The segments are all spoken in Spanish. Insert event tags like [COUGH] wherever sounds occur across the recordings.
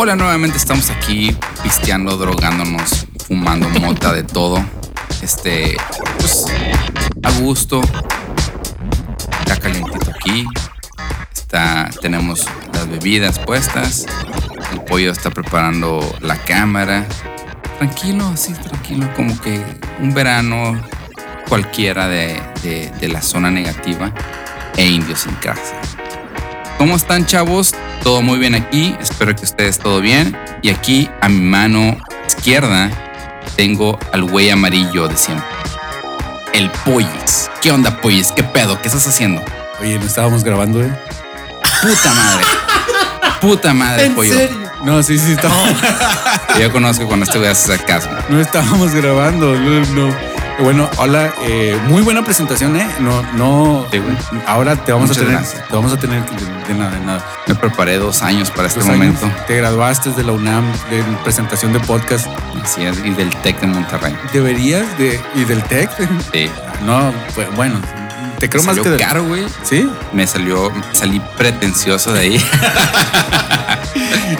Hola, nuevamente estamos aquí pisteando, drogándonos, fumando mota de todo. Este, pues, a gusto. Está calientito aquí. Está, tenemos las bebidas puestas. El pollo está preparando la cámara. Tranquilo, así, tranquilo, como que un verano cualquiera de, de- de la zona negativa e indios en casa. ¿Cómo están, chavos? Todo muy bien aquí. Espero que ustedes todo bien. Y aquí a mi mano izquierda tengo al güey amarillo de siempre. El Pollis. ¿Qué onda, Pollis? ¿Qué pedo? ¿Qué estás haciendo? Oye, no estábamos grabando, ¿eh? Puta madre. Puta madre, pollo. No, sí, sí, estábamos. [LAUGHS] Yo conozco cuando este güey hace sarcasmo. No estábamos grabando, no. no. Bueno, hola, eh, muy buena presentación, ¿eh? No, no. Sí. Ahora te vamos Muchas a tener, gracias. te vamos a tener que- de, de nada, de nada. Me preparé dos años para este Dos años, momento. Te graduaste de la UNAM de presentación de podcast. Así es, y del TEC de Monterrey. Deberías de y del Tec. Sí. No, pues, bueno, te creo Me más salió que de- caro, güey. Sí. Me salió, salí pretencioso de ahí. [LAUGHS]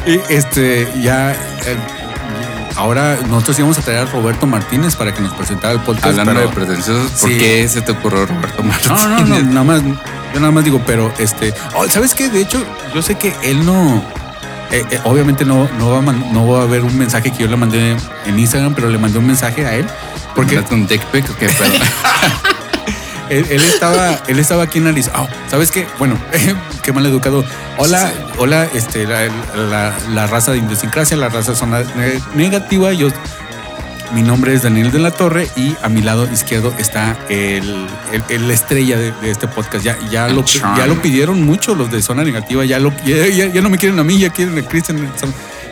Y este ya eh, ahora nosotros íbamos a traer a Roberto Martínez para que nos presentara el podcast. Hablando pero- de pretenciosos, ¿por Sí. qué se te ocurrió Roberto Martínez? No, no, no, nada más, yo nada más digo, pero este, oh, ¿sabes qué? De hecho, yo sé que él no, eh, eh, obviamente no, no, va a man- no va a haber un mensaje que yo le mandé en Instagram, pero le mandé un mensaje a él, porque ¿Mandaste un dick pic o qué? [LAUGHS] él, él estaba, él estaba aquí en Arizona. Oh, ¿Sabes qué? Bueno, [LAUGHS] qué mal educado. Hola, hola, este, la, la- la raza de idiosincrasia, la raza zona ne- negativa. Yo, mi nombre es Daniel de la Torre y a mi lado izquierdo está el, el- el- la estrella de, de este podcast. Ya, ya, lo, ya lo pidieron mucho los de zona negativa. Ya, lo, ya, ya- ya no me quieren a mí, ya quieren a Cristian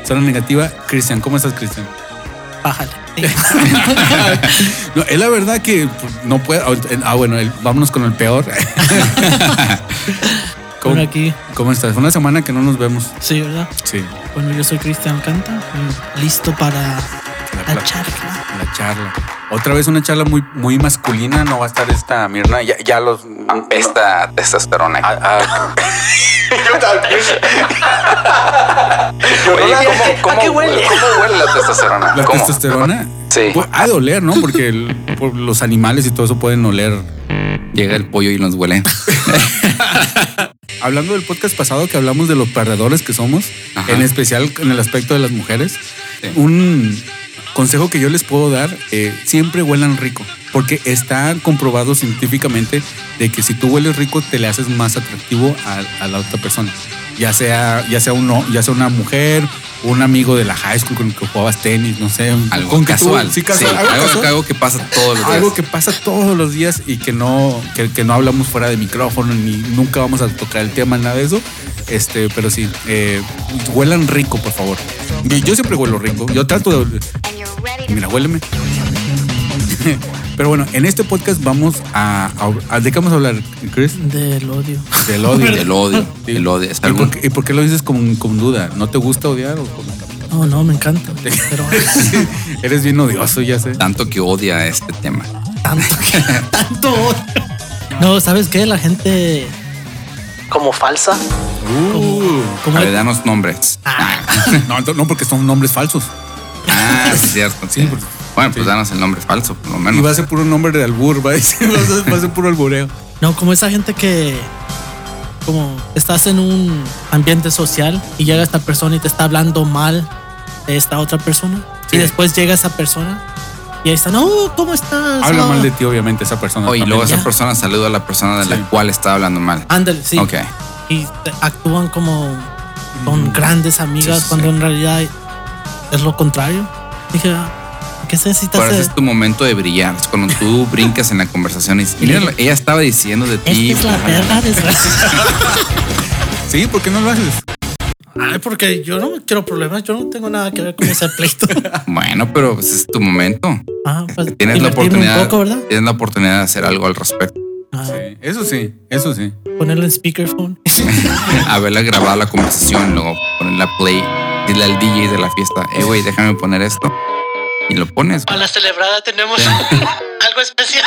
zona negativa. Cristian, ¿cómo estás, Cristian? Bájale. No, es la verdad que no puede. Ah, bueno, el- vámonos con el peor. [LAUGHS] ¿Cómo, Bueno, aquí, cómo estás? Fue una semana que no nos vemos. sí, ¿verdad? Sí, Bueno, yo soy Cristian Canta, mm, listo para la, charla. la charla. Otra vez una charla muy, muy masculina. No va a estar esta Mirna. Ya, ya los. Esta testosterona. Ah, ah, Oye, ¿cómo, cómo, qué huele? ¿Cómo huele la testosterona? la ¿Cómo? testosterona. Sí. Pues, ha de oler, ¿no? Porque el- por los animales y todo eso pueden oler. Llega el pollo y nos huele. Hablando del podcast pasado que hablamos de los perdedores que somos, Ajá. en especial en el aspecto de las mujeres, Sí. un consejo que yo les puedo dar, eh, siempre huelan rico, porque está comprobado científicamente de que si tú hueles rico te le haces más atractivo a, a la otra persona. Ya sea, ya sea uno, ya sea una mujer, un amigo de la high school con el que jugabas tenis, no sé, Algo con que tú- casual. sí, casual, Sí, algo algo, casual. algo que pasa todos los días. Algo que pasa todos los días y que no, que, que no hablamos fuera de micrófono ni nunca vamos a tocar el tema, nada de eso. Este, pero sí, eh, huelan rico, por favor. Y Yo siempre huelo rico. Yo trato de. Mira, huéleme. [LAUGHS] Pero bueno, en este podcast vamos a, a- a- ¿De qué vamos a hablar, Chris? Del odio. Del odio. El odio. [LAUGHS] Sí. El odio. ¿Y por, qué, y por qué lo dices con, con duda? ¿No te gusta odiar? O con- No, no, me encanta. [LAUGHS] Pero Eres bien odioso, ya sé. tanto que odia este tema. tanto que tanto odio. No, ¿sabes qué? La gente como falsa. Uh. Como A ver, danos nombres. Ah, No, no, porque son nombres falsos. Ah, sí, es cierto. Sí. porque- Bueno, pues sí. danos el nombre falso, por lo Y va a menos. ser puro nombre de albur, va a, decir, va a ser- va a ser puro albureo. no, como esa gente que como estás en un ambiente social y llega esta persona y te está hablando mal de esta otra persona Sí. y después llega esa persona y ahí está, no, ¿cómo estás? Habla No". mal de ti, obviamente, esa persona. Oye, y luego esa Ya. persona saluda a la persona de Sí. la cual está hablando mal. Ándale, sí. Ok. y actúan como con Mm. grandes amigas Sí, sí, cuando sí. en realidad es lo contrario. Dije, ah, ¿qué se necesita Ahora hacer? es tu momento de brillar. Es cuando tú [LAUGHS] brincas en la conversación y dices, mira, ella estaba diciendo de ti. Esta es la verdad. [LAUGHS] Sí, ¿por qué no lo haces? Ay, porque yo no quiero problemas, yo no tengo nada que ver con ese pleito. [LAUGHS] Bueno, pero pues, es tu momento. Ah, pues Tienes la oportunidad. un poco, ¿verdad? Tienes la oportunidad de hacer algo al respecto. Ah, Sí, eso sí, eso sí. Ponerlo en speakerphone. Haberla grabado la conversación, luego ponerla play, dile al DJ de la fiesta, eh, güey, déjame poner esto. Y lo pones. güey. Para la celebrada tenemos [LAUGHS] algo especial.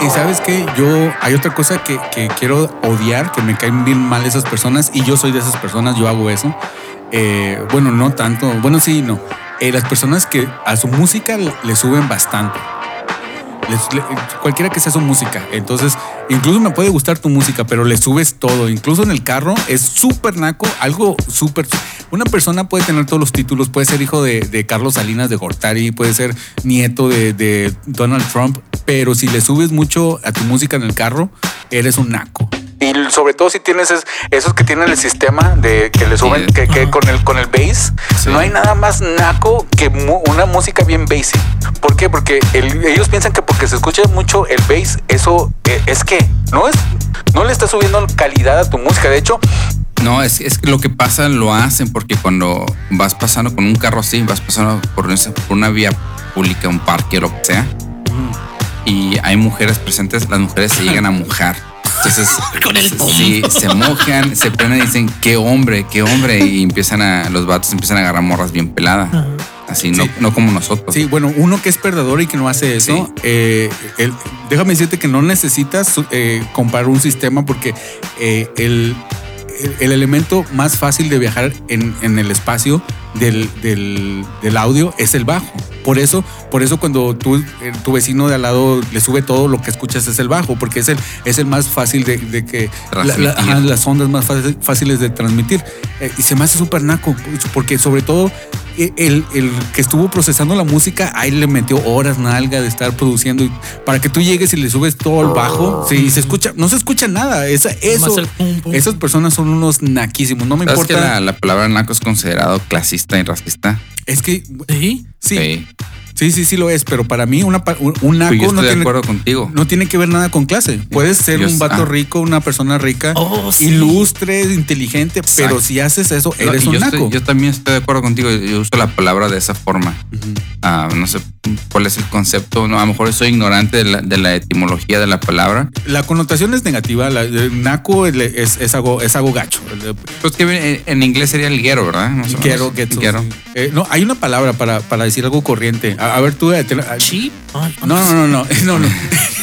Y, y sabes que yo hay otra cosa que, que quiero odiar, que me caen bien mal esas personas y yo soy de esas personas, yo hago eso. eh, bueno, no tanto, bueno, sí, no. Eh, las personas que a su música le suben bastante. Cualquiera que sea su música. Entonces, incluso me puede gustar tu música, pero le subes todo. Incluso en el carro es súper naco, algo súper. Una persona puede tener todos los títulos, puede ser hijo de, Carlos Salinas de Gortari, puede ser nieto de Donald Trump, pero si le subes mucho a tu música en el carro, eres un naco. Y sobre todo si tienes es- esos que tienen el sistema de que le suben, Sí. que, que con el con el bass, Sí. no hay nada más naco que mu- una música bien basic. ¿Por qué? Porque el- ellos piensan que porque se escucha mucho el bass, eso eh, es que no es, no le está subiendo calidad a tu música. De hecho, No, es, es lo que pasa lo hacen porque cuando vas pasando con un carro así, vas pasando por, por una vía pública, un parque o lo que sea, y hay mujeres presentes, las mujeres se llegan a mojar. Entonces, [LAUGHS] Con el sí, se mojan, se prenden y dicen, qué hombre, qué hombre, y empiezan a, los vatos empiezan a agarrar morras bien peladas. Ajá. Así, no, no como nosotros. Sí, bueno, uno que es perdedor y que no hace eso, Sí. eh, el- déjame decirte que no necesitas eh, comprar un sistema porque eh, el, el- el elemento más fácil de viajar en, en el espacio del, del- del audio es el bajo. Por eso, por eso cuando tú, eh, tu vecino de al lado le sube todo, lo que escuchas es el bajo, porque es el, es el más fácil de, de que la- la- ajá, las ondas más fácil- fáciles de transmitir. Eh, y se me hace súper naco, porque sobre todo eh, el, el que estuvo procesando la música, ahí le metió horas nalga de estar produciendo y para que tú llegues y le subes todo el bajo, sí, se escucha, no se escucha nada. Esa, eso, pum, pum. esas personas son unos naquísimos. No me ¿Sabes importa. que la, la palabra naco es considerado clasista y racista? Es que Sí. sí, Sí. Sí, sí, sí lo es, pero para mí una, un, un naco Pues yo no de tiene, acuerdo contigo. no tiene que ver nada con clase. Puedes ser Yo- un vato ah. rico, una persona rica, Oh, sí. ilustre, inteligente, pero si haces eso, No, eres y un yo, naco. estoy- yo también estoy de acuerdo contigo. Yo uso la palabra de esa forma. Ah, no sé cuál es el concepto. No, a lo mejor soy ignorante de la, de la etimología de la palabra. La connotación es negativa. La, el naco es, es, es algo, es algo gacho. Pues que en, inglés sería el guero, ¿verdad? Más o menos. Quiero, get Guero. Eh, no, hay una palabra para, para decir algo corriente. A, a, ver, tú. ¿Cheap? Ah, no, no, no, no. [LAUGHS] No, no.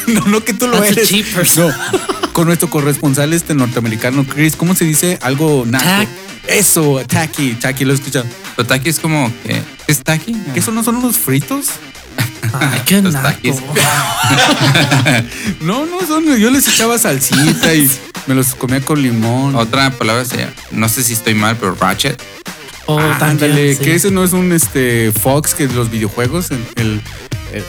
No, no que tú lo That's eres. No. Con nuestro corresponsal este norteamericano, Chris, ¿cómo se dice? Algo. Eso, tacky, tacky, lo he escuchado. Pero tacky es como, eh, ¿qué es tacky? ¿Eso no son unos fritos? Qué los no, no son, yo les echaba salsita y me los comía con limón. Otra palabra sería, no sé si estoy mal, pero ratchet. Oh, Ah, también, ándale, sí. que ese no es un este Fox que de los videojuegos, el, el,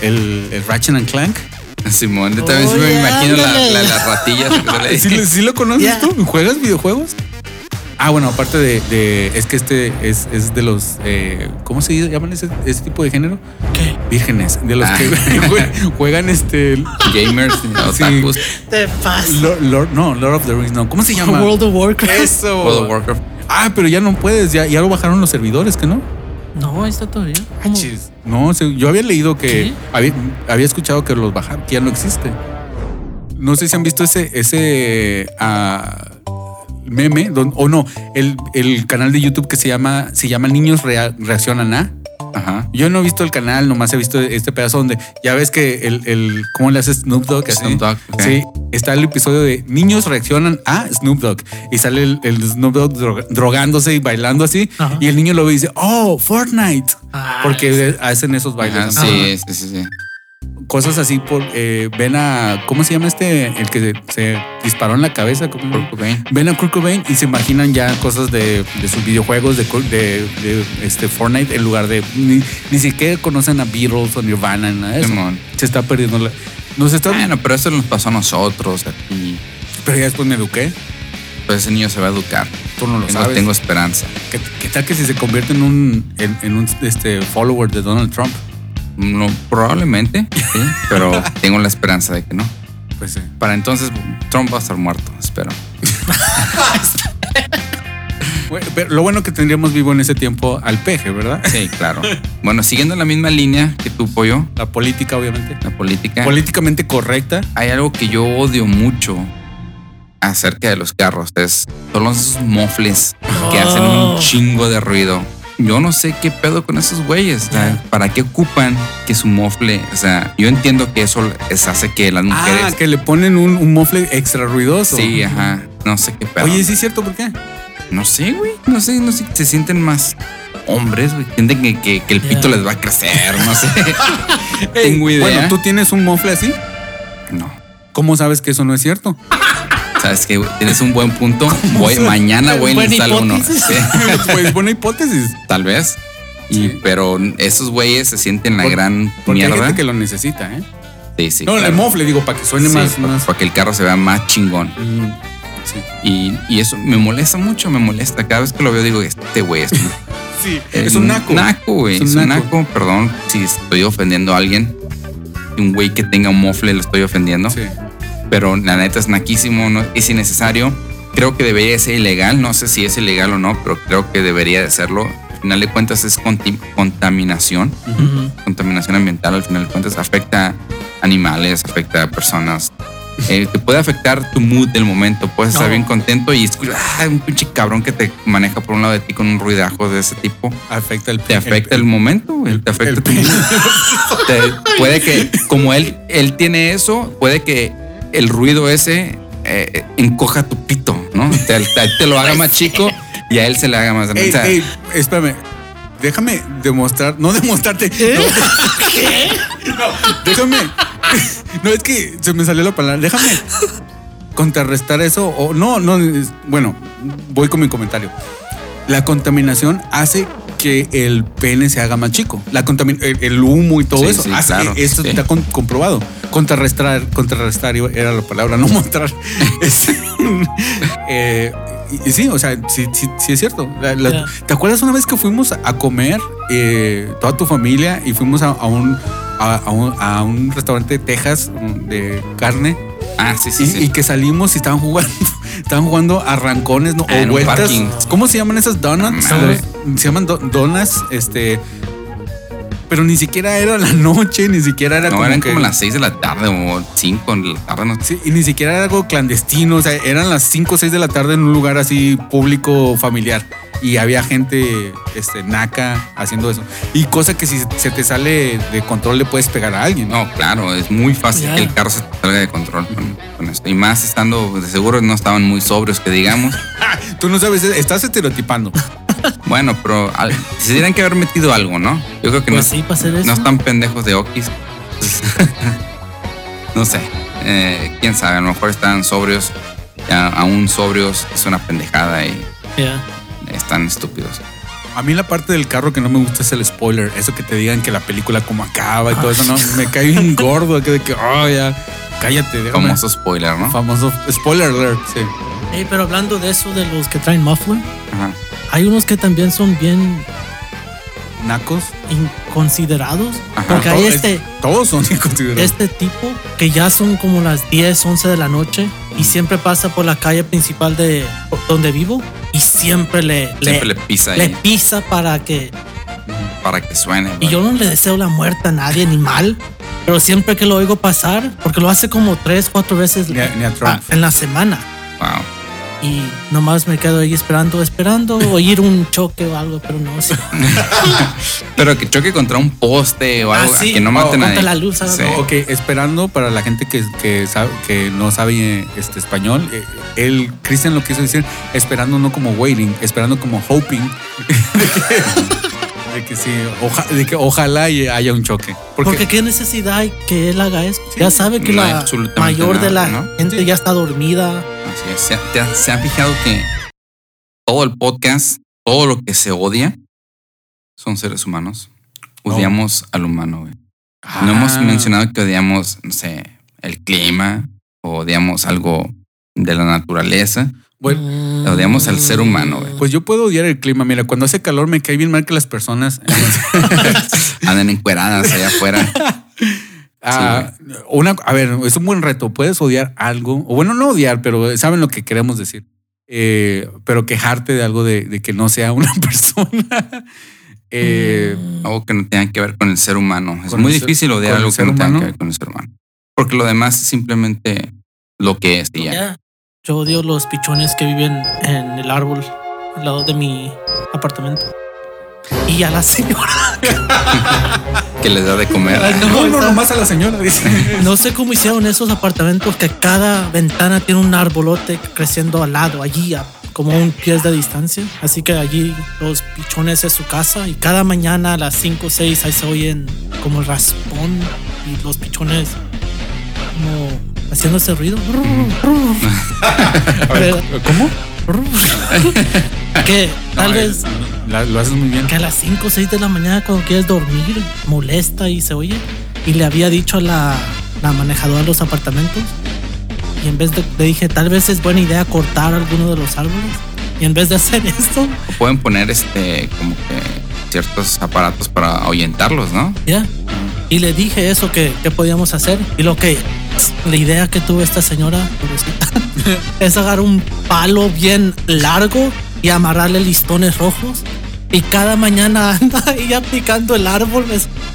el, el Ratchet and Clank. [LAUGHS] Simón, yo también sí me imagino la, ándale. la- las ratillas. [LAUGHS] ¿Sí, lo- sí lo conoces Ya. tú? ¿Juegas videojuegos? Ah, bueno, aparte de, de- es que este es, es de los, eh, ¿cómo se llaman ese, ese tipo de género? ¿Qué? Vírgenes, de los Ah. que [LAUGHS] jue- juegan este, Gamers, [LAUGHS] otakus, Te pasa. Lord, Lord- no, Lord of the Rings, no, ¿cómo se llama? World of Warcraft. Eso. World of Warcraft. Ah, pero ya no puedes, ya, ya lo bajaron los servidores, ¿que no? No, ahí está todavía. ¿Cómo? Chis. No, yo había leído que había escuchado que los bajaron, que ya no existe. No sé si han visto ese ese ah, meme o no, el, el canal de YouTube que se llama se llama Niños Rea- reaccionan a. Ajá. Yo no he visto el canal, nomás he visto este pedazo donde ya ves que el, el cómo le hace Snoop Dogg. así? Snoop Dogg. Sí, está el episodio de niños reaccionan a Snoop Dogg y sale el, el Snoop Dogg dro- drogándose y bailando así Ajá. y el niño lo ve y dice, oh, Fortnite. Ah, Porque hacen esos bailes. Sí, sí, sí, sí. Cosas así por eh, ven a ¿cómo se llama este? El que se disparó en la cabeza. ¿Cómo? Kurt Cobain. Ven a Kurt Cobain y se imaginan ya cosas de, de sus videojuegos de, de, de, este Fortnite en lugar de ni, ni siquiera conocen a Beatles o Nirvana nada de eso. Se está perdiendo la nos está Bueno, pero eso nos pasó a nosotros. Y pero ya después me eduqué. pues ese niño se va a educar. Tú no lo sabes. tengo esperanza. ¿Qué, qué tal que si se convierte en un en, en un este follower de Donald Trump? No, probablemente, sí, pero [LAUGHS] tengo la esperanza de que no. Pues sí. Para entonces, Trump va a estar muerto, espero. Pero lo bueno que tendríamos vivo en ese tiempo al peje, ¿verdad? Sí, claro. [LAUGHS] Bueno, siguiendo la misma línea que tú, Pollo, La política, obviamente. la política, Políticamente correcta. hay algo que yo odio mucho acerca de los carros. Es, son los mofles que hacen un Oh. chingo de ruido. Yo no sé qué pedo con esos güeyes. o sea, ¿Para qué ocupan que su mofle? O sea, yo entiendo que eso les hace que las mujeres. Ah, que le ponen un, un mofle extra ruidoso. sí, ajá. No sé qué pedo. Oye, sí es cierto, ¿por qué? No sé, güey. No sé, no sé. Se sienten más hombres, güey. Sienten que, que- que el pito les va a crecer, no sé. [LAUGHS] Tengo idea. Bueno, tú tienes un mofle así. No. ¿Cómo sabes que eso no es cierto? [LAUGHS] Sabes que tienes un buen punto. Voy, [LAUGHS] mañana voy a instalar uno. Sí, [LAUGHS] pues buena hipótesis. tal vez. Y, Sí. pero esos güeyes se sienten la Por- gran Porque hay mierda. gente que lo necesita, ¿eh? Sí, sí. no, claro. el mofle, digo, para que suene Sí, más, pa- más. Para que el carro se vea más chingón. Mm, sí. Y, y eso me molesta mucho, me molesta. Cada vez que lo veo digo, este güey es [LAUGHS] Sí, es un naco. Naco, güey. Es un naco. naco. Perdón si estoy ofendiendo a alguien. Un güey que tenga un mofle lo estoy ofendiendo. Sí. Pero la neta es naquísimo, no, es innecesario. Creo que debería ser ilegal. No sé si es ilegal o no, pero creo que debería de serlo. Al final de cuentas es contaminación. Ujú. Contaminación ambiental al final de cuentas afecta animales, afecta a personas. Eh, te puede afectar tu mood del momento. Puedes estar No. bien contento y escuchar ah, un pinche cabrón que te maneja por un lado de ti con un ruidajo de ese tipo. Afecta el Te afecta el, momento, güey. Te afecta el tu mood. [LAUGHS] Te- puede que, como él, él tiene eso, puede que el ruido ese eh, encoja tu pito, ¿no? Te, te- te lo haga [LAUGHS] más chico y a él se le haga más grande. Ey, O sea, ey, espérame. Déjame demostrar, no demostrarte. No, [LAUGHS] no, déjame. [LAUGHS] No, es que se me salió la palabra. Déjame contrarrestar eso. O no, no. Bueno, voy con mi comentario. La contaminación hace que el pene se haga más chico. La contamin- el, el humo y todo Sí, eso. sí, hace claro, que esto sí. está con- comprobado. Contrarrestar, contrarrestar era la palabra, no [LAUGHS] mostrar. Es- eh, y, sí, o sea, sí, sí, sí es cierto. La- la- Ya. ¿Te acuerdas una vez que fuimos a comer eh, toda tu familia y fuimos a, a un, a, a un, a un restaurante de Texas de carne ah, sí, sí, y, sí. y que salimos y estaban jugando, estaban jugando a rancones ¿no? Ah, o vueltas. ¿Cómo se llaman esas donuts? Se llaman do- donuts, este. Pero ni siquiera era la noche, ni siquiera era no, como eran que- como las 6 de la tarde o 5 de la tarde. No sé. Sí, y ni siquiera era algo clandestino, o sea, eran las 5 o 6 de la tarde en un lugar así público, familiar. Y había gente este, naca haciendo eso. Y cosa que si se te sale de control le puedes pegar a alguien. No, claro, es muy fácil que el carro se te salga de control con, con esto. Y más estando, de seguro no estaban muy sobrios, que digamos. [LAUGHS] Tú no sabes, estás estereotipando. Bueno, pero al- se tendrían que haber metido algo, ¿no? Yo creo que Pues no, sí, para hacer eso. no están pendejos de Okis. [LAUGHS] no sé. eh, quién sabe, a lo mejor están sobrios. Ya, aún sobrios es una pendejada y Ya. están estúpidos. A mí la parte del carro que no me gusta es el spoiler. Eso que te digan que la película como acaba y todo eso, no, me cae bien [LAUGHS] gordo. Que de que, oh, ya, cállate. déjame". Famoso spoiler, ¿no? Famoso spoiler alert, sí. Ey, pero hablando de eso, de los que traen muffler, Ajá. Hay unos que también son bien Nacos. inconsiderados. Ajá. Porque hay este, es- todos son [LAUGHS] inconsiderados. este tipo que ya son como las 10, 11 de la noche y siempre pasa por la calle principal de donde vivo y siempre le, Siempre le, le pisa le ahí pisa para que... para que suene. Y yo no le deseo la muerte a nadie ni mal, pero siempre que lo oigo pasar, porque lo hace como tres, cuatro veces Ni a- ni a Trump. en la semana. Wow. Y nomás me quedo ahí esperando, esperando oír un choque o algo, pero no sé. [LAUGHS] Pero que choque contra un poste o Ah, algo, a sí, que no o maten a contra nadie. la luz. Sí. Ok, esperando para la gente que, que, sabe, que no sabe este español, eh, el Cristian lo quiso decir, esperando no como waiting, esperando como hoping [LAUGHS] de que, sí, oja- de que ojalá y haya un choque. Porque, Porque qué necesidad hay que él haga eso. Sí, ya sabe que no la mayor de la gente Sí. ya está dormida. Así es. ¿Se, ha- te se fijado que todo el podcast, todo lo que se odia, son seres humanos? Odiamos al humano, güey. No hemos Ah, mencionado que odiamos, no sé, el clima, o odiamos algo de la naturaleza. Bueno, Mm. odiamos al ser humano, güey. pues yo puedo odiar el clima. Mira, cuando hace calor me cae bien mal que las personas. [LAUGHS] Andan encueradas allá afuera. Ah, una, a ver, es un buen reto. Puedes odiar algo, o bueno, no odiar, pero saben lo que queremos decir. Eh, pero quejarte de algo de, de que no sea una [LAUGHS] persona. Eh, Mm. Algo que no tenga que ver con el ser humano. Es muy ser- difícil odiar algo que no tenga que ver con el ser humano. Porque lo demás es simplemente lo que es y ya. Yo odio los pichones que viven en el árbol al lado de mi apartamento. Y a la señora. [LAUGHS] Que les da de comer. Ay, no, no, nomás a la señora, dice. [LAUGHS] No sé cómo hicieron esos apartamentos que cada ventana tiene un arbolote creciendo al lado, allí, a- como un pie de distancia. Así que allí los pichones es su casa y cada mañana a las 5 o 6 ahí se oyen como el raspón y los pichones como haciendo ese ruido. [LAUGHS] Ver, ¿Cómo? que [LAUGHS] tal No, vez eh, la- lo haces muy bien. que a las 5 o 6 de la mañana cuando quieres dormir molesta y se oye. Y le había dicho a la, la manejadora de los apartamentos. Y en vez de, le dije, tal vez es buena idea cortar alguno de los árboles. Y en vez de hacer [LAUGHS] esto, pueden poner este como que ciertos aparatos para ahuyentarlos, ¿no? ya. Y le dije eso que, que podíamos hacer. Y lo que, la idea que tuvo esta señora, [LAUGHS] es agarrar un palo bien largo y amarrarle listones rojos. Y cada mañana [LAUGHS] anda ella picando el árbol,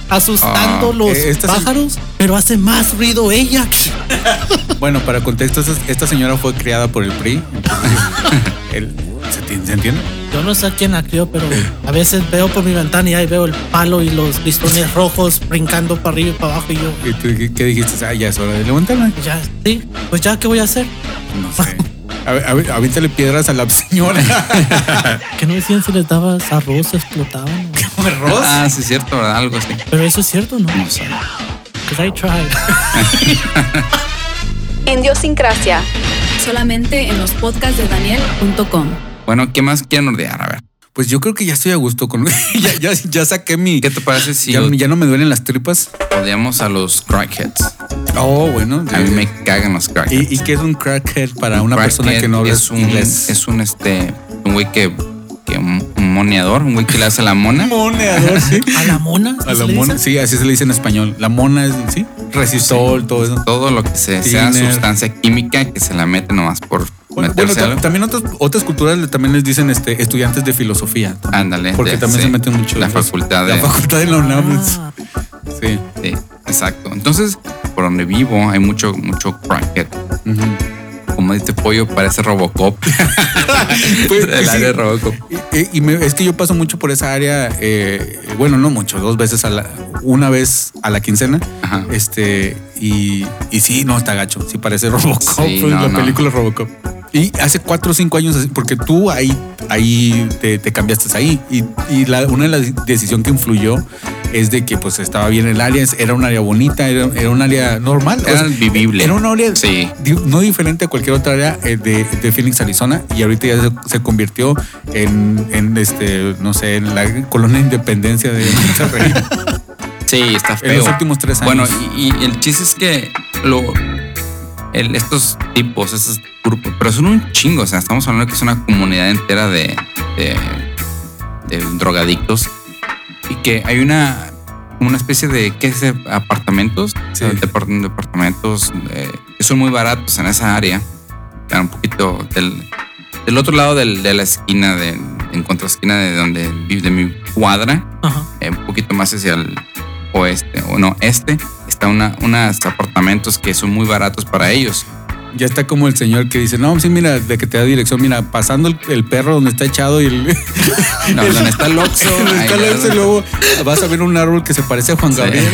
asustando Ah, los eh, esta se- pájaros, pero hace más ruido ella. [LAUGHS] Bueno, para contexto, esta, señora fue criada por el PRI. el- ¿se, ti- se entiende? Yo no sé a quién la crió, pero a veces veo por mi ventana y ahí veo el palo y los listones rojos brincando para arriba y para abajo. Y yo, ¿Y tú qué, qué dijiste? Ah, ya es hora de levantarme. ya, sí, pues ya, ¿qué voy a hacer? No sé. A avíntale piedras a la señora. [LAUGHS] Que no decían si les dabas arroz, explotaban. ¿Arroz? Ah, sí, es cierto, ¿verdad? Algo así. Pero eso es cierto, ¿no? No sé. Because I tried. En Diosincrasia. Solamente en los podcasts de Daniel.com. Bueno, ¿qué más quieren ordear? A ver. Pues yo creo que ya estoy a gusto con. [LAUGHS] ya, ya, ya saqué mi. ¿Qué te parece si Ya, ya no me duelen las tripas. odiamos a los crackheads? Oh, bueno. A mí me cagan los crackheads. ¿Y, y qué es un crackhead para una persona que no habla es un, inglés? Es un este un güey que, que un, un moneador, un güey que le hace la mona. [LAUGHS] moneador, sí. ¿A la mona? A ¿se la mona, sí, así se le dice en español. La mona es, sí, resistol, todo eso. Todo lo que se, sea sustancia química que se la mete nomás por Bueno, también otras, otras culturas también les dicen este, estudiantes de filosofía. Ándale. Porque de- también sí, se meten mucho. La facultad La de. facultad de la UNAM. Ah, Sí. Sí, exacto. Entonces, por donde vivo hay mucho, mucho crackhead. Ujú. Como dice pollo, parece Robocop. [LAUGHS] Pues, El sí. área de Robocop. Y, y me- es que yo paso mucho por esa área, eh, bueno, no mucho, dos veces a la, una vez a la quincena. Ajá. Este, y, y sí, no, está gacho. Sí, parece Robocop, Sí, [LAUGHS] pues, no, la no. película Robocop. Y hace cuatro o cinco años, porque tú ahí, ahí te, te cambiaste ahí. Y, y la, una de las decisiones que influyó es de que pues estaba bien el área, era un área bonita, era, era un área normal. o Era sea, vivible. Era un área Sí. di- no diferente a cualquier otra área eh, de, de Phoenix, Arizona, y ahorita ya se, se convirtió en, en, este, no sé, en la colonia de independencia de Monterrey. [LAUGHS] Sí, está feo. en los últimos tres años. Bueno, y, y el chiste es que lo, el- estos tipos, esos grupos, pero son un chingo. O sea, estamos hablando que es una comunidad entera de, de, de drogadictos y que hay una una especie de ¿qué es? de apartamentos, Sí. Depart- departamentos eh, que son muy baratos en esa área. Están un poquito del, del otro lado del- de la esquina, de, en contraesquina de donde vive de mi cuadra Ajá. eh, un poquito más hacia el oeste o no este está una unos apartamentos que son muy baratos para ellos ya está como el señor que dice, no, sí, mira, de que te da dirección, mira, pasando el, el perro donde está echado y el... [LAUGHS] no, donde está el Oxxo [LAUGHS] donde está el y luego vas a ver un árbol que se parece a Juan Sí. Gabriel.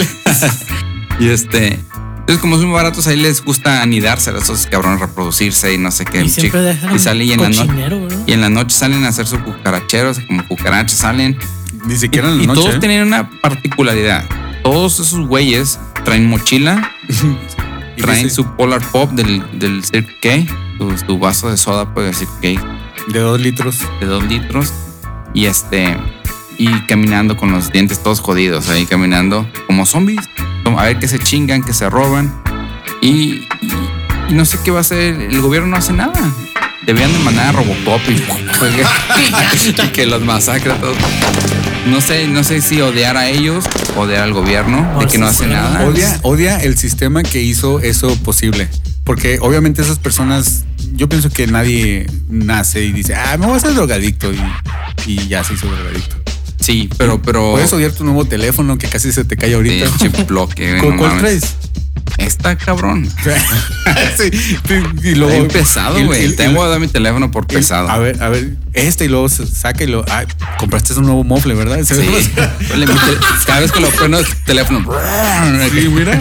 [LAUGHS] y este entonces como son muy baratos ahí les gusta anidarse a esos cabrones reproducirse y no sé qué Y siempre chico. dejan y salen y en, la no- cochinero, ¿verdad? y en la noche salen a hacer su cucaracheros como cucarachas salen Ni y, siquiera en la y noche. todos ¿eh? tienen una particularidad todos esos güeyes traen mochila [LAUGHS] traen su Polar Pop del, del Circle K, su, su vaso de soda pues, Circle K. De dos litros. de dos litros. Y este y caminando con los dientes todos jodidos ahí caminando como zombies. A ver que se chingan que se roban. Y, y- y no sé qué va a hacer el gobierno no hace nada debían de mandar a Robocop y, [LAUGHS] y que los masacre a todos no sé no sé si odiar a ellos odiar al gobierno de que no hace nada Odia, odia el sistema que hizo eso posible. Porque obviamente esas personas, yo pienso que nadie nace y dice, ah, me voy a hacer drogadicto y, y ya se hizo drogadicto. sí pero pero Puedes odiar tu nuevo teléfono que casi se te cae ahorita. bloque güey, ¿Cu- no ¿Cuál mames. traes? Está cabrón [LAUGHS] sí, y luego. Bien pesado, güey. y- Tengo que dar mi teléfono por pesado. A ver, a ver, este y luego se saca y lo. Ah, compraste un nuevo mofle, ¿verdad? Sí. [LAUGHS] Cada vez que lo el teléfono. Sí, mira.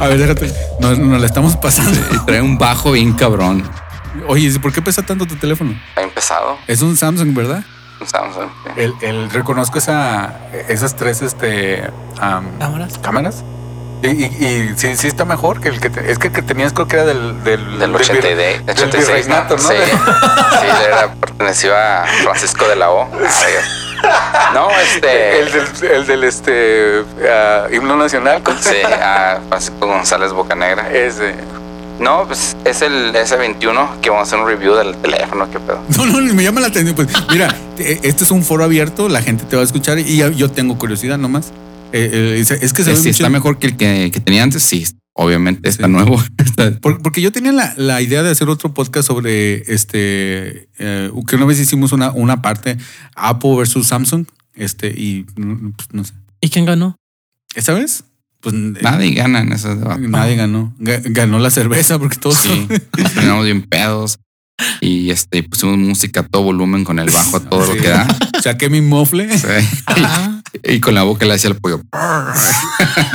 A ver, déjate. Nos, nos la estamos pasando. Y trae un bajo bien cabrón. Oye, ¿por qué pesa tanto tu teléfono? Ha empezado. Es un Samsung, ¿verdad? Un Samsung. sí. El, el- reconozco esa, esas tres este, Cámaras. cámaras. Y, y, y sí, sí está mejor que el que te- es que el que tenías creo que era del del, Del vir- 80 y de- del 86, ¿no? Sí, sí, era, pertenecía a Francisco de la O. No, este... el del, el del este ah, himno nacional. Sí, a Francisco González Bocanegra. Ese. No, pues es el S21 que vamos a hacer un review del teléfono, qué pedo. No, no, me llama la atención. Pues mira, te- este es un foro abierto, la gente te va a escuchar y yo tengo curiosidad nomás. Eh, eh, es, que se ve Sí, muy está mejor que el que, que tenía antes, sí. Obviamente está Sí. nuevo. [LAUGHS] Porque yo tenía la, la idea de hacer otro podcast sobre este eh, que una vez hicimos una, una parte Apple versus Samsung. Este, y pues, no sé. ¿Y quién ganó? ¿Esa vez? Pues eh, Nadie gana en ese debate. nadie ganó. Ga- Ganó la cerveza porque todos Sí, nos [LAUGHS] bien pedos. Y este, pusimos música a todo volumen con el bajo a [LAUGHS] todo Sí. lo que da. [LAUGHS] saqué mi mofle. Sí. Ah, Y, y con la boca le hacía el pollo. [LAUGHS]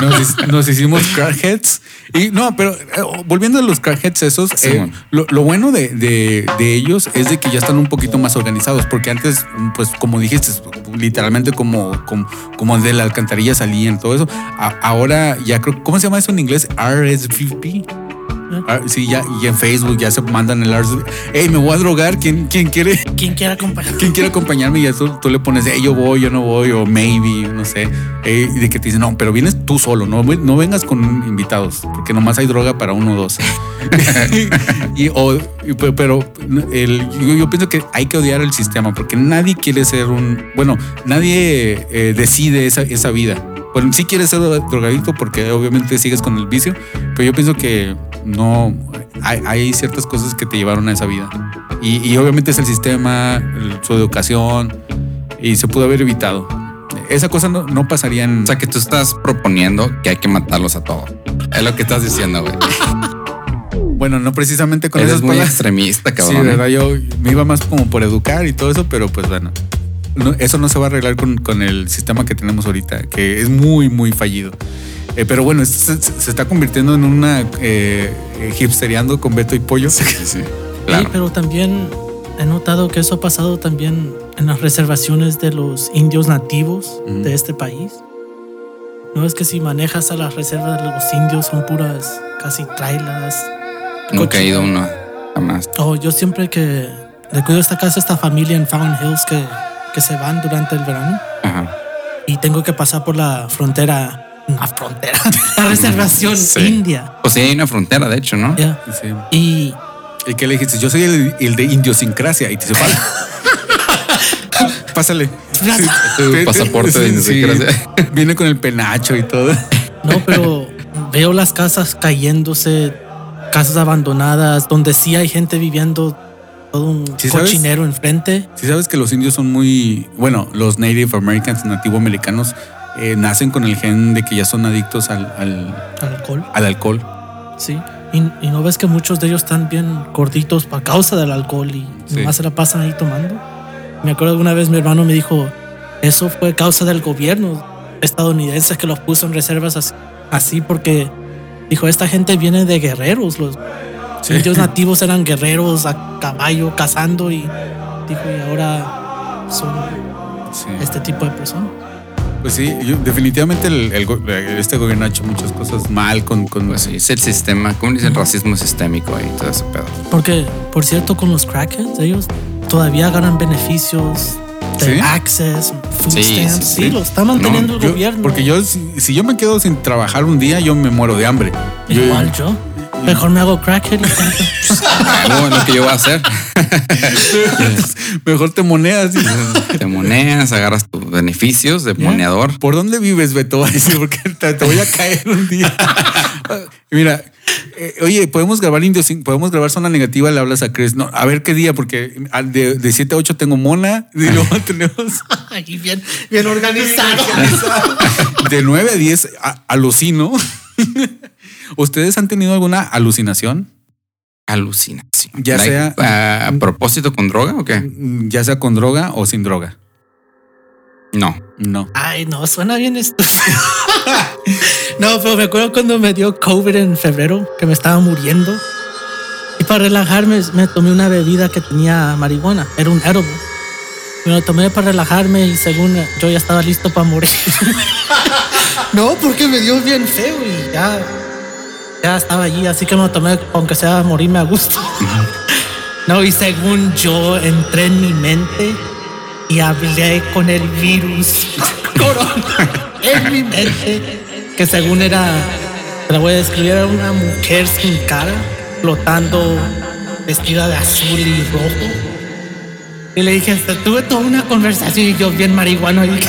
Nos, nos hicimos crackheads. Y no, pero eh, volviendo a los crackheads esos, Sí, eh, bueno. lo, lo bueno de, de- de ellos es de que ya están un poquito más organizados, porque antes, pues como dijiste, literalmente como, como, como de la alcantarilla salían, todo eso. A- ahora ya creo, ¿cómo se llama eso en inglés? RSVP. Ah, sí, ya, y en Facebook ya se mandan el RSVP. Hey, me voy a drogar. ¿Quién, quién quiere? ¿Quién quiere acompañar? ¿Quién quiere acompañarme? Y ya tú, le pones, hey, yo voy, yo no voy, o maybe, no sé. Eh, y de que te dicen, no, pero vienes tú solo, no, no vengas con invitados, porque nomás hay droga para uno o dos. [LAUGHS] [LAUGHS] y, o- pero el- yo, yo pienso que hay que odiar el sistema, porque nadie quiere ser un, bueno, nadie eh, decide esa, esa vida. Bueno, sí quieres ser drogadicto porque obviamente sigues con el vicio, pero yo pienso que no, hay, hay ciertas cosas que te llevaron a esa vida. Y, y obviamente es el sistema, el- su educación, y se pudo haber evitado. Esa cosa no, no pasaría en... O sea que tú estás proponiendo que hay que matarlos a todos. Es lo que estás diciendo, güey. [LAUGHS] bueno, no precisamente con Eres esas muy palabras. extremista, Sí, cabrón. ¿eh? verdad, yo me iba más como por educar y todo eso, pero pues bueno, no- eso no se va a arreglar con, con el sistema que tenemos ahorita, que es muy, muy fallido. Eh, pero bueno, esto se, se está convirtiendo en una eh, eh, hipsteriando con Beto y Pollo. Sí, sí, sí. Sí, Claro. pero también he notado que eso ha pasado también en las reservaciones de los indios nativos Ujú. de este país. No es que si manejas a las reservas de los indios son puras casi trailas. Nunca he ido a uno. Jamás. Oh, yo siempre que le cuido esta casa a esta familia en Fountain Hills que, que se van durante el verano Ajá. y tengo que pasar por la frontera, la frontera, [LAUGHS] la reservación Sí. india. Pues sí, hay una frontera, de hecho, ¿no? Sí. Y ¿Y qué le dijiste? Yo soy el, el de idiosincrasia. Y te dice, "Vale". [LAUGHS] Pásale. Tu pasaporte de idiosincrasia. Viene con el penacho y todo. No, pero veo las casas cayéndose, casas abandonadas, donde sí hay gente viviendo todo un ¿Sí sabes? cochinero enfrente. Si sabes que los indios son muy, bueno, los Native Americans, nativo americanos, eh, nacen con el gen de que ya son adictos al, al, Alcohol, al alcohol. sí. Y, y no ves que muchos de ellos están bien gorditos por causa del alcohol y Sí. nomás se la pasan ahí tomando. Me acuerdo que una vez mi hermano me dijo, eso fue causa del gobierno estadounidense que los puso en reservas así, así porque dijo, esta gente viene de guerreros, los Sí. indios [LAUGHS] nativos eran guerreros a caballo cazando y dijo, y ahora son Sí. este tipo de personas. Pues sí, yo- definitivamente el, el go- este gobierno ha hecho muchas cosas mal con... con Pues sí, es el sistema, ¿cómo dice el racismo sistémico y todo ese pedo? Porque, por cierto, con los crackheads, ellos todavía ganan beneficios de ¿Sí? access, food Sí, stamps. sí, Sí, sí. lo está manteniendo el Yo- gobierno. Porque yo, si, si yo me quedo sin trabajar un día, yo me muero de hambre. Yo- Igual yo. Mejor me hago crackhead y tanto. Bueno, [LAUGHS] lo que yo voy a hacer. [LAUGHS] mejor te moneas. y- Te moneas, agarras tus beneficios de moneador. ¿Por dónde vives, Beto? [LAUGHS] Porque te, te voy a caer un día. Mira, eh, oye, podemos grabar indios, sin- podemos grabar zona negativa, le hablas a Chris. No, a ver qué día, porque de, de 7 a 8 tengo mona, y luego tenemos Aquí bien, bien organizado. de 9 a 10 a- alucino. ¿Ustedes han tenido alguna alucinación? Alucinación. Ya sea- ¿A, a propósito con droga o qué? Mm, Ya sea con droga o sin droga. No. No. Ay, no, suena bien estúpido. [LAUGHS] no, pero me acuerdo cuando me dio COVID en febrero, que me estaba muriendo. Y para relajarme me tomé una bebida que tenía marihuana. Era un edible. Me lo tomé para relajarme y según yo ya estaba listo para morir. [LAUGHS] [LAUGHS] no, porque me dio bien feo y ya, ya estaba allí. Así que me lo tomé, aunque sea morirme a gusto. no, y según yo entré en mi mente y hablé con el virus [LAUGHS] corona en mi mente. Que según era, te la voy a describir, era una mujer sin cara, flotando, vestida de azul y rojo. Y le dije, hasta tuve toda una conversación y yo bien marihuano. Y,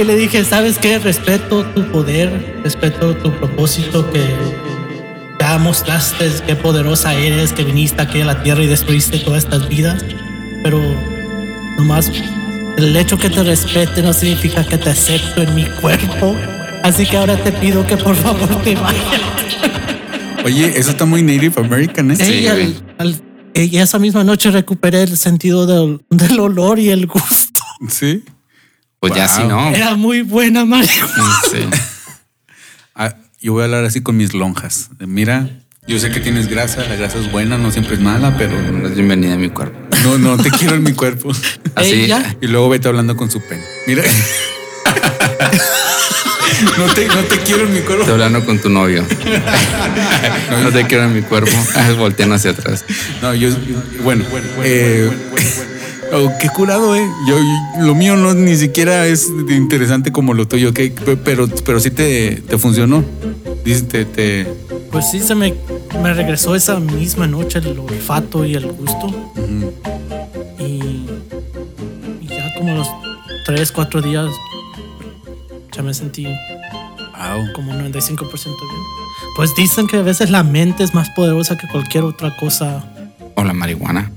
y le dije, ¿sabes qué? Respeto tu poder, respeto tu propósito que ya mostraste qué poderosa eres, que viniste aquí a la tierra y destruiste todas estas vidas. Pero nomás el hecho que te respete no significa que te acepto en mi cuerpo. Así que ahora te pido que por favor te vayas. Oye, eso está muy Native American, ¿eh? Ey, al- al- y esa misma noche recuperé el sentido del, del olor y el gusto. Sí. Pues ya si no. Era muy buena marihuana. [LAUGHS] Sí. Ah, yo voy a hablar así con mis lonjas. Mira, yo sé que tienes grasa, la grasa es buena, no siempre es mala, pero No es bienvenida a mi cuerpo. no, no te quiero en mi cuerpo. [LAUGHS] Así. Ya. Y luego vete hablando con su pen. Mira. [LAUGHS] No te, no te quiero en mi cuerpo. Estoy hablando con tu novio. No te quiero en mi cuerpo. Ah, Voltean hacia atrás. No, yo, bueno, eh, oh, qué curado, eh. Yo, lo mío no ni siquiera es interesante como lo tuyo, ¿ok? Pe- Pero, pero sí te, te funcionó. Dice, te, te- Pues sí, se me, me regresó esa misma noche el olfato y el gusto. ujú. Y, y ya como los tres, cuatro días ya me sentí Wow. como 95% bien. Pues dicen que a veces la mente es más poderosa que cualquier otra cosa. O la marihuana.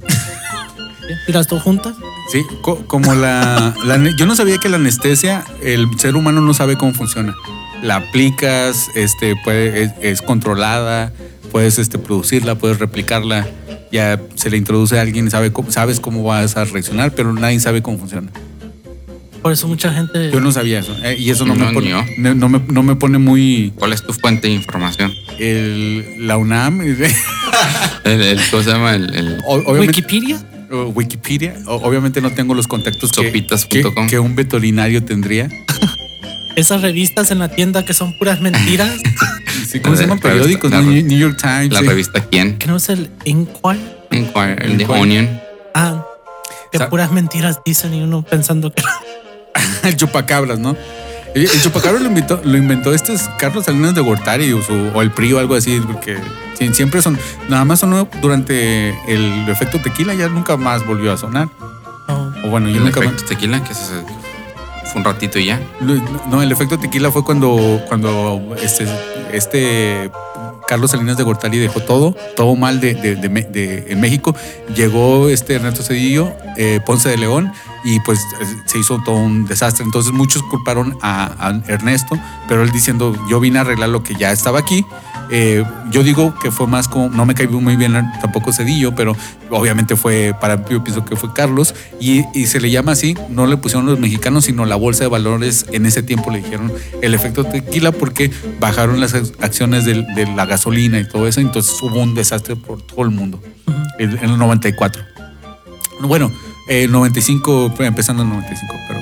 ¿Y las dos juntas? Sí, co- como la, Yo no sabía que la anestesia, el ser humano no sabe cómo funciona. La aplicas, este, puede, es, es controlada, puedes este, producirla, puedes replicarla. Ya se le introduce a alguien, sabe cómo- sabes cómo vas a reaccionar, pero nadie sabe cómo funciona. Por eso mucha gente... Yo no sabía eso. eh, y eso no, No, me pone, no, no me, no me pone muy. ¿Cuál es tu fuente de información? El, la UNAM, [LAUGHS] El, el- ¿Cómo se llama? El, el- o- obviamente, Wikipedia. Wikipedia. o- obviamente no tengo los contactos que, Sopitas.com. que, que un veterinario tendría. Esas revistas en la tienda que son puras mentiras. [LAUGHS] Sí, ¿Cómo se La llaman? revista- Periódicos, la New York Times. la sí. revista ¿Quién? que no es el de Inquirer. Onion. Ah, que puras mentiras dicen y uno pensando que... [LAUGHS] el chupacabras, ¿no? El chupacabras lo inventó, lo inventó este es Carlos Salinas de Gortari o, su- o el PRI o algo así, porque siempre son, nada más sonó durante el efecto tequila, ya nunca más volvió a sonar. No, O bueno, yo El nunca más. efecto tequila, que fue un ratito y ya. No, el efecto tequila fue cuando, cuando este, este Carlos Salinas de Gortari dejó todo, todo mal de, de- de Me- de- en México. Llegó este Ernesto Cedillo, eh, Ponce de León, y pues se hizo todo un desastre. Entonces muchos culparon a, a Ernesto, pero él diciendo, yo vine a arreglar lo que ya estaba aquí. Eh, yo digo que fue más como, no me cayó muy bien tampoco Cedillo, pero obviamente fue, para yo pienso que fue Carlos, y, y se le llama así, no le pusieron los mexicanos, sino la bolsa de valores en ese tiempo le dijeron el efecto tequila porque bajaron las ac- acciones del- de, la gasolina y todo eso, entonces hubo un desastre por todo el mundo en, en el 94. Bueno, eh, 95, empezando en 95, pero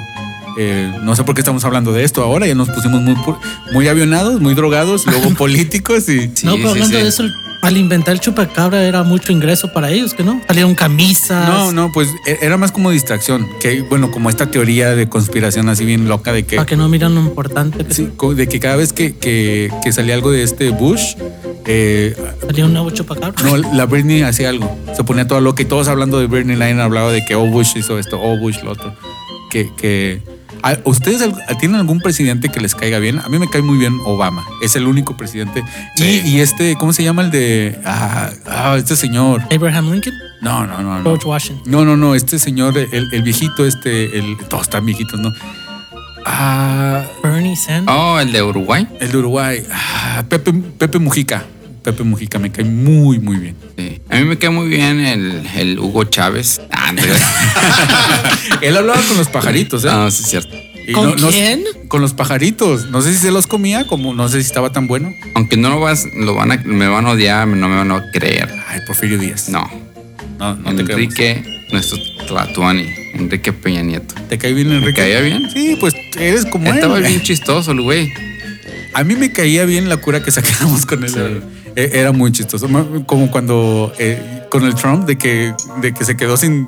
eh, no sé por qué estamos hablando de esto ahora, ya nos pusimos muy, pu- muy avionados, muy drogados, luego [LAUGHS] políticos y... Sí, no, pero sí, hablando sí. de eso, al inventar el chupacabra era mucho ingreso para ellos, que no? Salieron camisas. No, no, pues e- era más como distracción, que bueno, como esta teoría de conspiración así bien loca de que... Para que no miran lo importante que Sí, de que cada vez que, que- que salía algo de este Bush, eh, salía un nuevo chupacabra. no, la Britney hacía algo, se ponía toda loca y todos hablando de Britney Line hablaba de que oh Bush hizo esto, oh Bush lo otro, que... que ¿A- ¿Ustedes tienen algún presidente que les caiga bien? A mí me cae muy bien Obama. Es el único presidente. Sí. Y, y este, ¿cómo se llama el de... Ah, ah, este señor. Abraham Lincoln, No, no, no, no. George Washington. No, no, no, este señor, el, el viejito, este, el, todos están viejitos, ¿no? Ah, Bernie Sanders. Oh, el de Uruguay. el de Uruguay, ah, Pepe, Pepe Mujica. Pepe Mujica me cae muy, muy bien. Sí. A mí me queda muy bien el, el Hugo Chávez. Ah, no, [LAUGHS] Él hablaba con los pajaritos, ¿eh? no, sí es cierto. Y ¿Con no- no- quién? con los pajaritos. No sé si se los comía, como no sé si estaba tan bueno. Aunque no lo vas, lo van a, me van a odiar, no me van a creer. Ay, Porfirio Díaz. No. no, no te. Enrique, nuestro Tlatuani, Enrique Peña Nieto. ¿Te cae bien Enrique? caía bien? Sí, pues eres como él. Estaba bien chistoso el güey. A mí me caía bien la cura que sacábamos con él. Sí. Eh, Era muy chistoso. Como cuando eh, con el Trump de que, de que se quedó sin.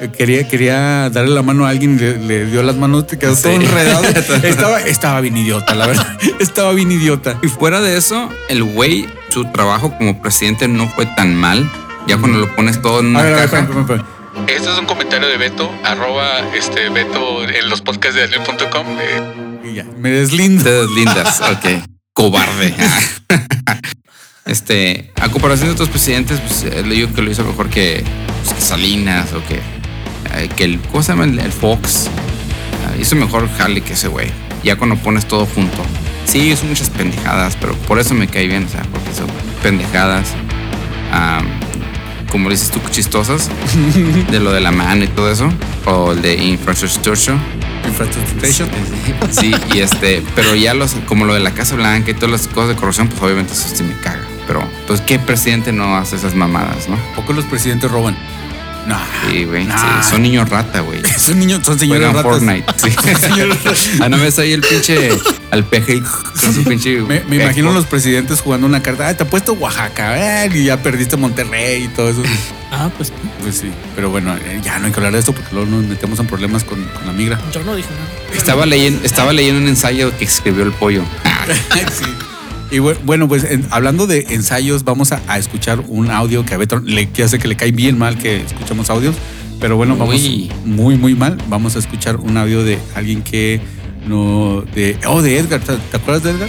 eh, Quería, quería darle la mano a alguien y le, le dio las manos, te quedó Sí. todo enredado. [LAUGHS] estaba, estaba bien idiota, la verdad. [LAUGHS] Estaba bien idiota. Y fuera de eso, el güey, su trabajo como presidente no fue tan mal. Ya cuando lo pones todo en A una ver, a ver, caja. espérame. Este es un comentario de Beto, arroba este Beto en los podcasts de Daniel.com. y ya, me deslindo. Te deslindas, ok. Cobarde. [LAUGHS] este, a comparación de otros presidentes, pues le digo que lo hizo mejor que, pues, que Salinas o que, eh, que el, ¿cómo se llama? El, el Fox. Ah, hizo mejor jale que ese güey. Ya cuando pones todo junto. Sí, hizo muchas pendejadas, pero por eso me cae bien, o sea, porque son pendejadas. ah, como dices tú, chistosas, [LAUGHS] de lo de la mano y todo eso, o el de infrastructure. Infrastructure. Sí, y este, pero ya los, como lo de la Casa Blanca y todas las cosas de corrupción, pues obviamente eso sí me caga. Pero, pues, ¿qué presidente no hace esas mamadas, no? Poco los presidentes roban. No. Sí, güey. Sí, son niños rata, güey. [LAUGHS] Son niños, son señores ratas. Fortnite. Sí. [LAUGHS] [LAUGHS] ah, no ves ahí el pinche al peje con su pinche. Me, me imagino los presidentes jugando una carta. Ah, te ha puesto Oaxaca, eh, y ya perdiste Monterrey y todo eso. Ah, pues Pues sí, pero bueno, eh, ya no hay que hablar de esto porque luego nos metemos en problemas con, con la migra. yo no dije nada. Estaba leyendo, estaba leyendo un ensayo que escribió el pollo. Sí. Y bu- bueno, pues en- hablando de ensayos, vamos a, a escuchar un audio que a Beto le, ya sé que le cae bien mal que escuchamos audios, pero bueno, vamos Uy. muy, muy mal. Vamos a escuchar un audio de alguien que no. de Oh, de Edgar. ¿Te, te acuerdas de Edgar?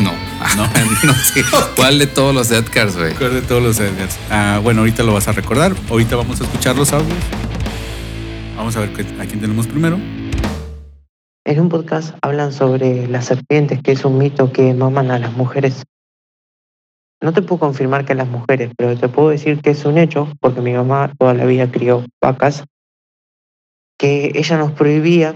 No, [LAUGHS] No. [LAUGHS] no sé. ¿Cuál de todos los Edgars, güey? Recuerdo de todos los Edgars. Ah, bueno, ahorita lo vas a recordar. Ahorita vamos a escuchar los audios. Vamos a ver a quién tenemos primero. En un podcast hablan sobre las serpientes, que es un mito que maman a las mujeres. No te puedo confirmar que las mujeres, pero te puedo decir que es un hecho, porque mi mamá toda la vida crió vacas, que ella nos prohibía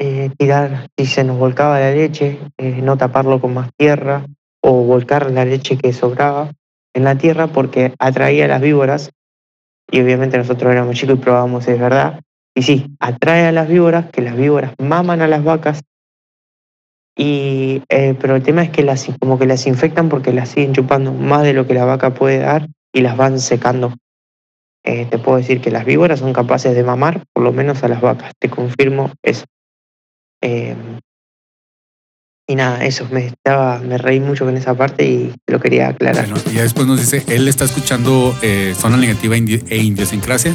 eh, tirar, si se nos volcaba la leche, eh, no taparlo con más tierra o volcar la leche que sobraba en la tierra porque atraía a las víboras. Y obviamente nosotros éramos chicos y probábamos, es verdad, y sí, atrae a las víboras, que las víboras maman a las vacas. Y, eh, pero el tema es que las, como que las infectan porque las siguen chupando más de lo que la vaca puede dar y las van secando. Eh, te puedo decir que las víboras son capaces de mamar, por lo menos a las vacas. Te confirmo eso. Eh, y nada, eso, me, estaba, me reí mucho con esa parte y lo quería aclarar. Bueno, y después nos dice, él está escuchando Zona Negativa indi- e Idiosincrasia.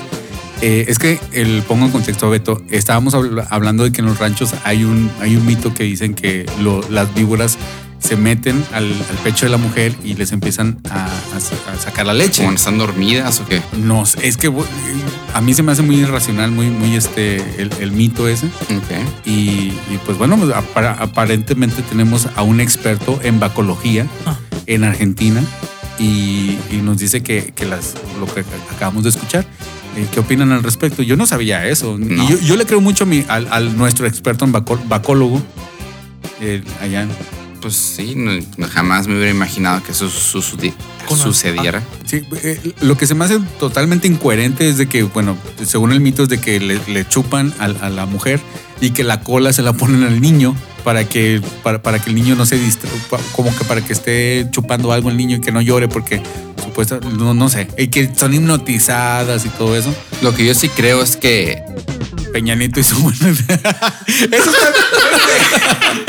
Eh, es que el pongo en contexto a Beto. Estábamos habl- hablando de que en los ranchos hay un, hay un mito que dicen que lo- las víboras se meten al, al pecho de la mujer y les empiezan a, a sa- a sacar la leche. ¿Como están dormidas o qué? No, sé, es que a mí se me hace muy irracional, muy, muy este, el, el mito ese. Y, y, pues bueno, pues, aparentemente tenemos a un experto en vacología Ah. en Argentina y, y nos dice que, que las, lo que acabamos de escuchar. ¿Qué opinan al respecto? Yo no sabía eso. No. Y yo, yo le creo mucho a mi, al, al nuestro experto en vacólogo eh, allá. Pues sí, no- jamás me hubiera imaginado que eso su- su- Con- sucediera. Sí, eh, lo que se me hace totalmente incoherente es de que, bueno, según el mito es de que le, le chupan a, a la mujer y que la cola se la ponen al niño para que, para, para que el niño no se distra, pa- como que para que esté chupando algo el niño y que no llore porque supuesta, no, no sé, y que son hipnotizadas y todo eso. Lo que yo sí creo es que Peñanito y su [LAUGHS] eso está,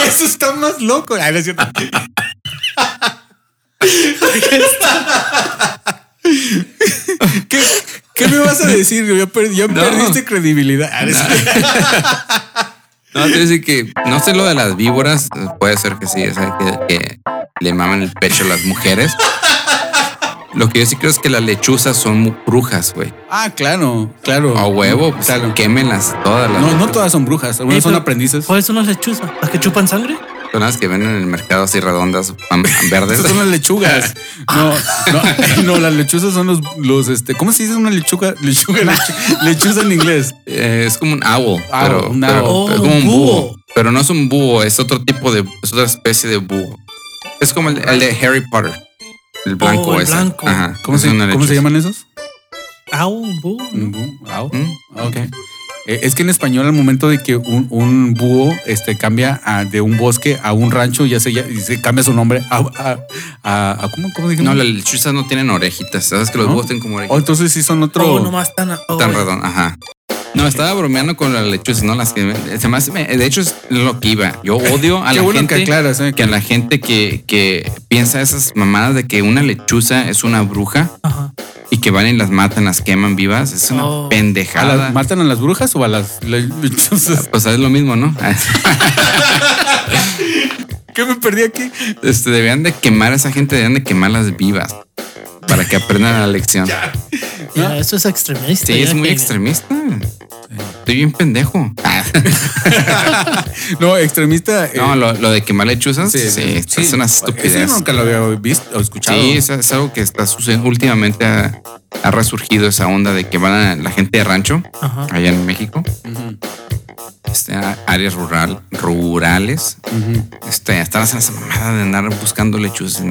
eso está más loco. Ay, no es cierto. ¿Qué, qué me vas a decir? Ya, per- ya No. perdiste credibilidad. Ah, No, te decir que no sé lo de las víboras, puede ser que sí, o sea, que, que le maman el pecho a las mujeres. Lo que yo sí creo es que las lechuzas son brujas, güey. Ah, claro, claro. A huevo, pues Claro. quémenlas todas las. No, no todas son brujas, algunas Ey, son pero- aprendices. ¿Cuáles son las lechuzas? ¿Las que chupan sangre? Son las que venden en el mercado así redondas, [LAUGHS] verdes. Esas son las lechugas. [LAUGHS] No, no, [LAUGHS] no, las lechuzas son los, los este, ¿cómo se dice una lechuga? Lechuga, lechu- lechuza en inglés. Eh, es como un owl, Owl, pero, un pero owl. es como Oh, un un búho. búho. Pero no es un búho, es otro tipo de, es otra especie de búho. Es como el, el de Harry Potter. El blanco el ese. blanco. Ajá, ¿Cómo, es se, ¿cómo se llaman esos? Au, búho. Ah, Mm, ok. Eh, Es que en español al momento de que un, un búho este, cambia a- de un bosque a un rancho, ya se, ya, y se cambia su nombre a, a, a- a- ¿cómo, cómo dijimos? No, las lechuzas no tienen orejitas. ¿Sabes que los ¿No? búhos tienen como Oh, orejitas? entonces sí son otro. Oh, nomás tan. oh, Tan redondas, ajá. No, estaba bromeando con las lechuzas, ¿no? Las que se me hace- de hecho es lo que iba. Yo odio a [LAUGHS] Qué la bueno gente que aclaras, eh, que a la gente que, que piensa esas mamadas de que una lechuza es una bruja Ajá. y que van y las matan, las queman vivas. Es una Oh. ¿A pendejada. las- ¿Matan a las brujas o a las le- lechuzas? Pues es lo mismo, ¿no? [LAUGHS] ¿Qué me perdí aquí? Este, debían de quemar a esa gente, debían de quemarlas vivas para que aprendan la lección. Ya, eso es extremista. Sí, es muy que- extremista. Estoy bien pendejo. [LAUGHS] No, extremista. eh, No, lo, lo de quemar lechuzas, sí, es una Eso estupidez. yo nunca lo había visto o escuchado. Sí, es, es algo que está sucediendo últimamente. Ha, ha resurgido esa onda de que van a la gente de rancho Ajá. allá en México, este, áreas rural, rurales. ujú. Este, están haciendo esa mamada de andar buscando lechuzas,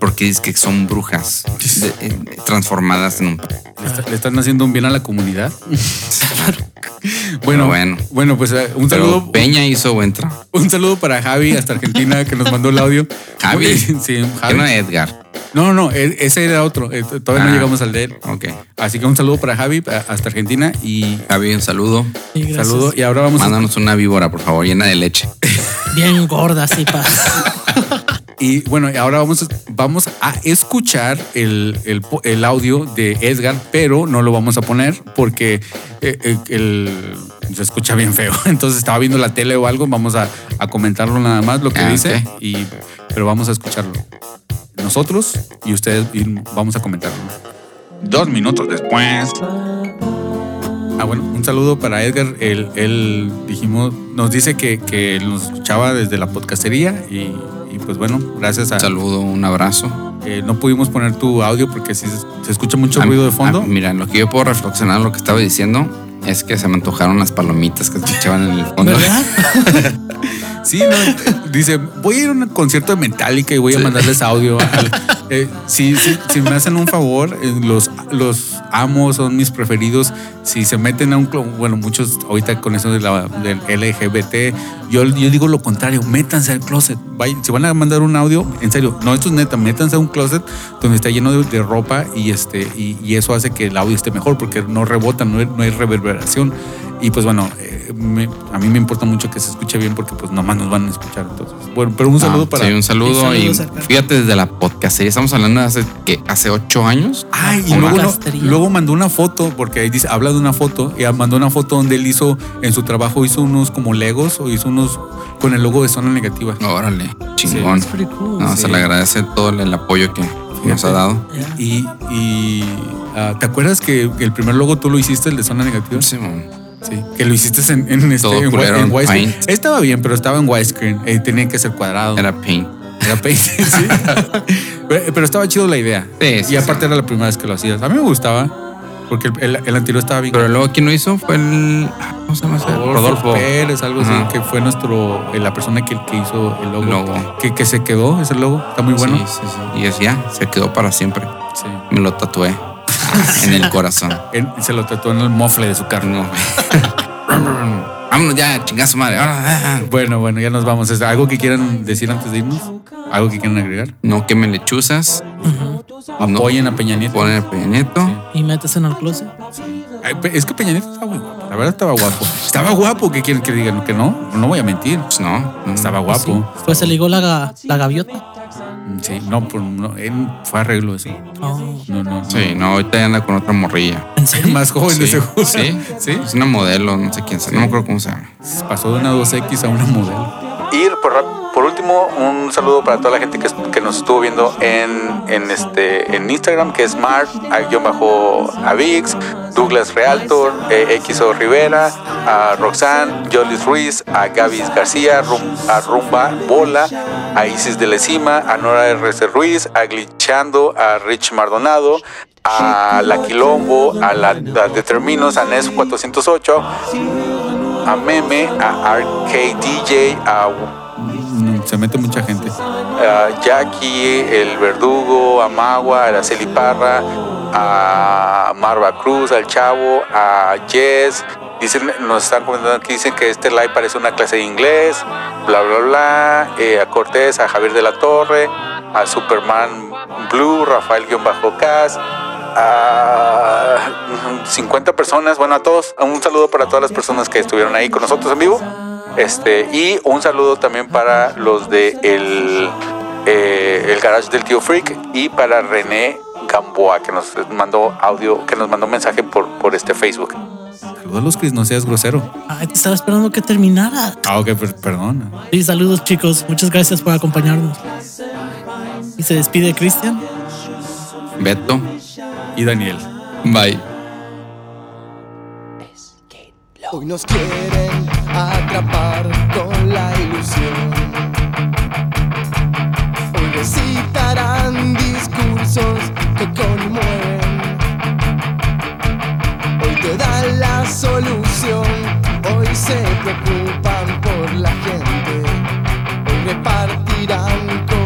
porque dice que son brujas de- eh, transformadas en un. Le, está- le están haciendo un bien a la comunidad. [LAUGHS] Bueno, bueno, bueno. pues eh, un Pero saludo. Peña hizo buen trabajo. Un saludo para Javi hasta Argentina que nos mandó el audio. Javi. [LAUGHS] Sí, Javi. no Edgar. No, no, e- ese era otro. eh, Todavía no Ah. llegamos al de él. Ok. Así que un saludo para Javi a- hasta Argentina y Javi, un saludo. Sí, saludo. Y ahora vamos a, Mándanos una víbora, por favor, llena de leche. [LAUGHS] Bien gorda, sí, pa. [LAUGHS] y bueno, ahora vamos a, vamos a escuchar el, el audio de Edgar, pero no lo vamos a poner porque eh, eh, el- se escucha bien feo. [LAUGHS] Entonces estaba viendo la tele o algo, vamos a, a comentarlo nada más lo que Ah, dice, ok. y, pero vamos a escucharlo. Nosotros y ustedes y vamos a comentarlo. Dos minutos después. Ah, bueno, un saludo para Edgar. Él, él dijimos, nos dice que, que nos escuchaba desde la podcastería y, y pues bueno, gracias a... Un saludo, un abrazo. eh, no pudimos poner tu audio porque sí se, se escucha mucho A- ruido de fondo. a- mira, lo que yo puedo reflexionar lo que estaba diciendo es que se me antojaron las palomitas que escuchaban en el fondo. ¿Verdad? [LAUGHS] Sí, no, [LAUGHS] dice, voy a ir a un concierto de Metallica y voy a mandarles audio. al- [LAUGHS] eh, si, si- si me hacen un favor, eh, los, los amo, son mis preferidos. Si se meten a un club, bueno, muchos ahorita con eso de la, del LGBT, yo, yo digo lo contrario, métanse al closet. Vaya, si van a mandar un audio, en serio, no, esto es neta, métanse a un closet donde está lleno de, de ropa y, este, y, y eso hace que el audio esté mejor porque no rebota, no hay, no hay reverberación. Y pues bueno, eh, me- a mí me importa mucho que se escuche bien porque pues nomás nos van a escuchar. Entonces, bueno, pero un saludo Ah, para... Sí, un saludo. Y Y, fíjate desde la podcast. Estamos hablando de hace, ¿qué? hace ocho años. Ay, y ¿O luego, no- luego mandó una foto, porque ahí dice, habla de una foto, y mandó una foto donde él hizo, en su trabajo hizo unos como legos, o hizo unos con el logo de zona negativa. Órale, chingón. Pretty cool. No, Sí. se le agradece todo el apoyo que nos ha dado. Yeah. Y, y ah, ¿te acuerdas que el primer logo tú lo hiciste, el de zona negativa? Sí, mon. Sí, que lo hiciste en, en, este, en, en en widescreen. Estaba bien, pero estaba en widescreen, eh, tenía que ser cuadrado. Era paint. Era Paint, [LAUGHS] sí. pero, pero estaba chido la idea. Sí, sí, y aparte era la primera vez que lo hacías. A mí me gustaba, porque el, el- el anterior estaba bien. Pero luego, ¿quién lo hizo? Fue el. ah, ¿Cómo se llama? ese? Rodolfo. Pérez, algo Ajá. así, que fue nuestro, eh, la persona que, que hizo el logo. Logo. Que, que se quedó ese logo, está muy bueno. Sí, sí, sí. Y es ya, se quedó para siempre. Sí. Me lo tatué [LAUGHS] en el corazón. Él se lo tatuó en el mofle de su carne. No. [LAUGHS] Vámonos ya, chingazo madre. Bueno, bueno, ya nos vamos. ¿Es ¿Algo que quieran decir antes de irnos? ¿Algo que quieran agregar? No quemen lechuzas. No Apoyen a Peña Nieto. ponen el Peña Nieto. Y metes en el closet. Ay, es que Peña Nieto estaba muy guapo. La verdad estaba guapo. Estaba guapo. ¿Qué quieren que digan? Que no. No voy a mentir. Pues no. no. Estaba guapo. Pues se ligó la, ga- la gaviota. Sí, no, pues no, él fue arreglo eso. Oh, No, no. no. Sí, no, ahorita ya anda con otra morrilla. ¿En serio? [LAUGHS] Más joven de Sí, seguro. sí. Sí. Es una modelo, no sé quién sea. No me acuerdo cómo se llama. Pasó de una 2X a una modelo. Y por, rap- por un saludo para toda la gente que, nos estuvo viendo en, en, este, en Instagram, que es Mark, bajo Avix, Douglas Realtor, eh, XO Rivera, a Roxanne, Jolis Ruiz, a Gaby García, a Rumba Bola, a Isis de Lecima, a Nora RC Ruiz, a Glitchando, a Rich Mardonado, a La Quilombo, a la, Determinos, a NES 408, a Meme, a DJ, a se mete mucha gente. A Jackie, el Verdugo, a Magua, a Araceli Parra, a Marva Cruz, al Chavo, a Jess. Dicen, nos están comentando aquí, dicen que este live parece una clase de inglés, bla, bla, bla. Eh, a Cortés, a Javier de la Torre, a Superman Blue, Rafael-Cas, a 50 personas, bueno, a todos, un saludo para todas las personas que estuvieron ahí con nosotros en vivo. Este, y un saludo también para los de el, eh, el garage del tío Freak y para René Gamboa, que nos mandó audio, que nos mandó mensaje por, por este Facebook. Saludos, Chris, no seas grosero. Ay, te estaba esperando que terminara. Ah, ok, perdón. Sí, saludos, chicos. Muchas gracias por acompañarnos. Y se despide Cristian, Beto y Daniel. Bye. Hoy nos quieren con la ilusión. Hoy recitarán discursos que conmueven. Hoy te dan la solución. Hoy se preocupan por la gente. Hoy repartirán comida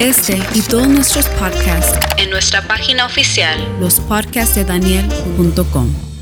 este y todos nuestros podcasts en nuestra página oficial, lospodcastdedaniel.com.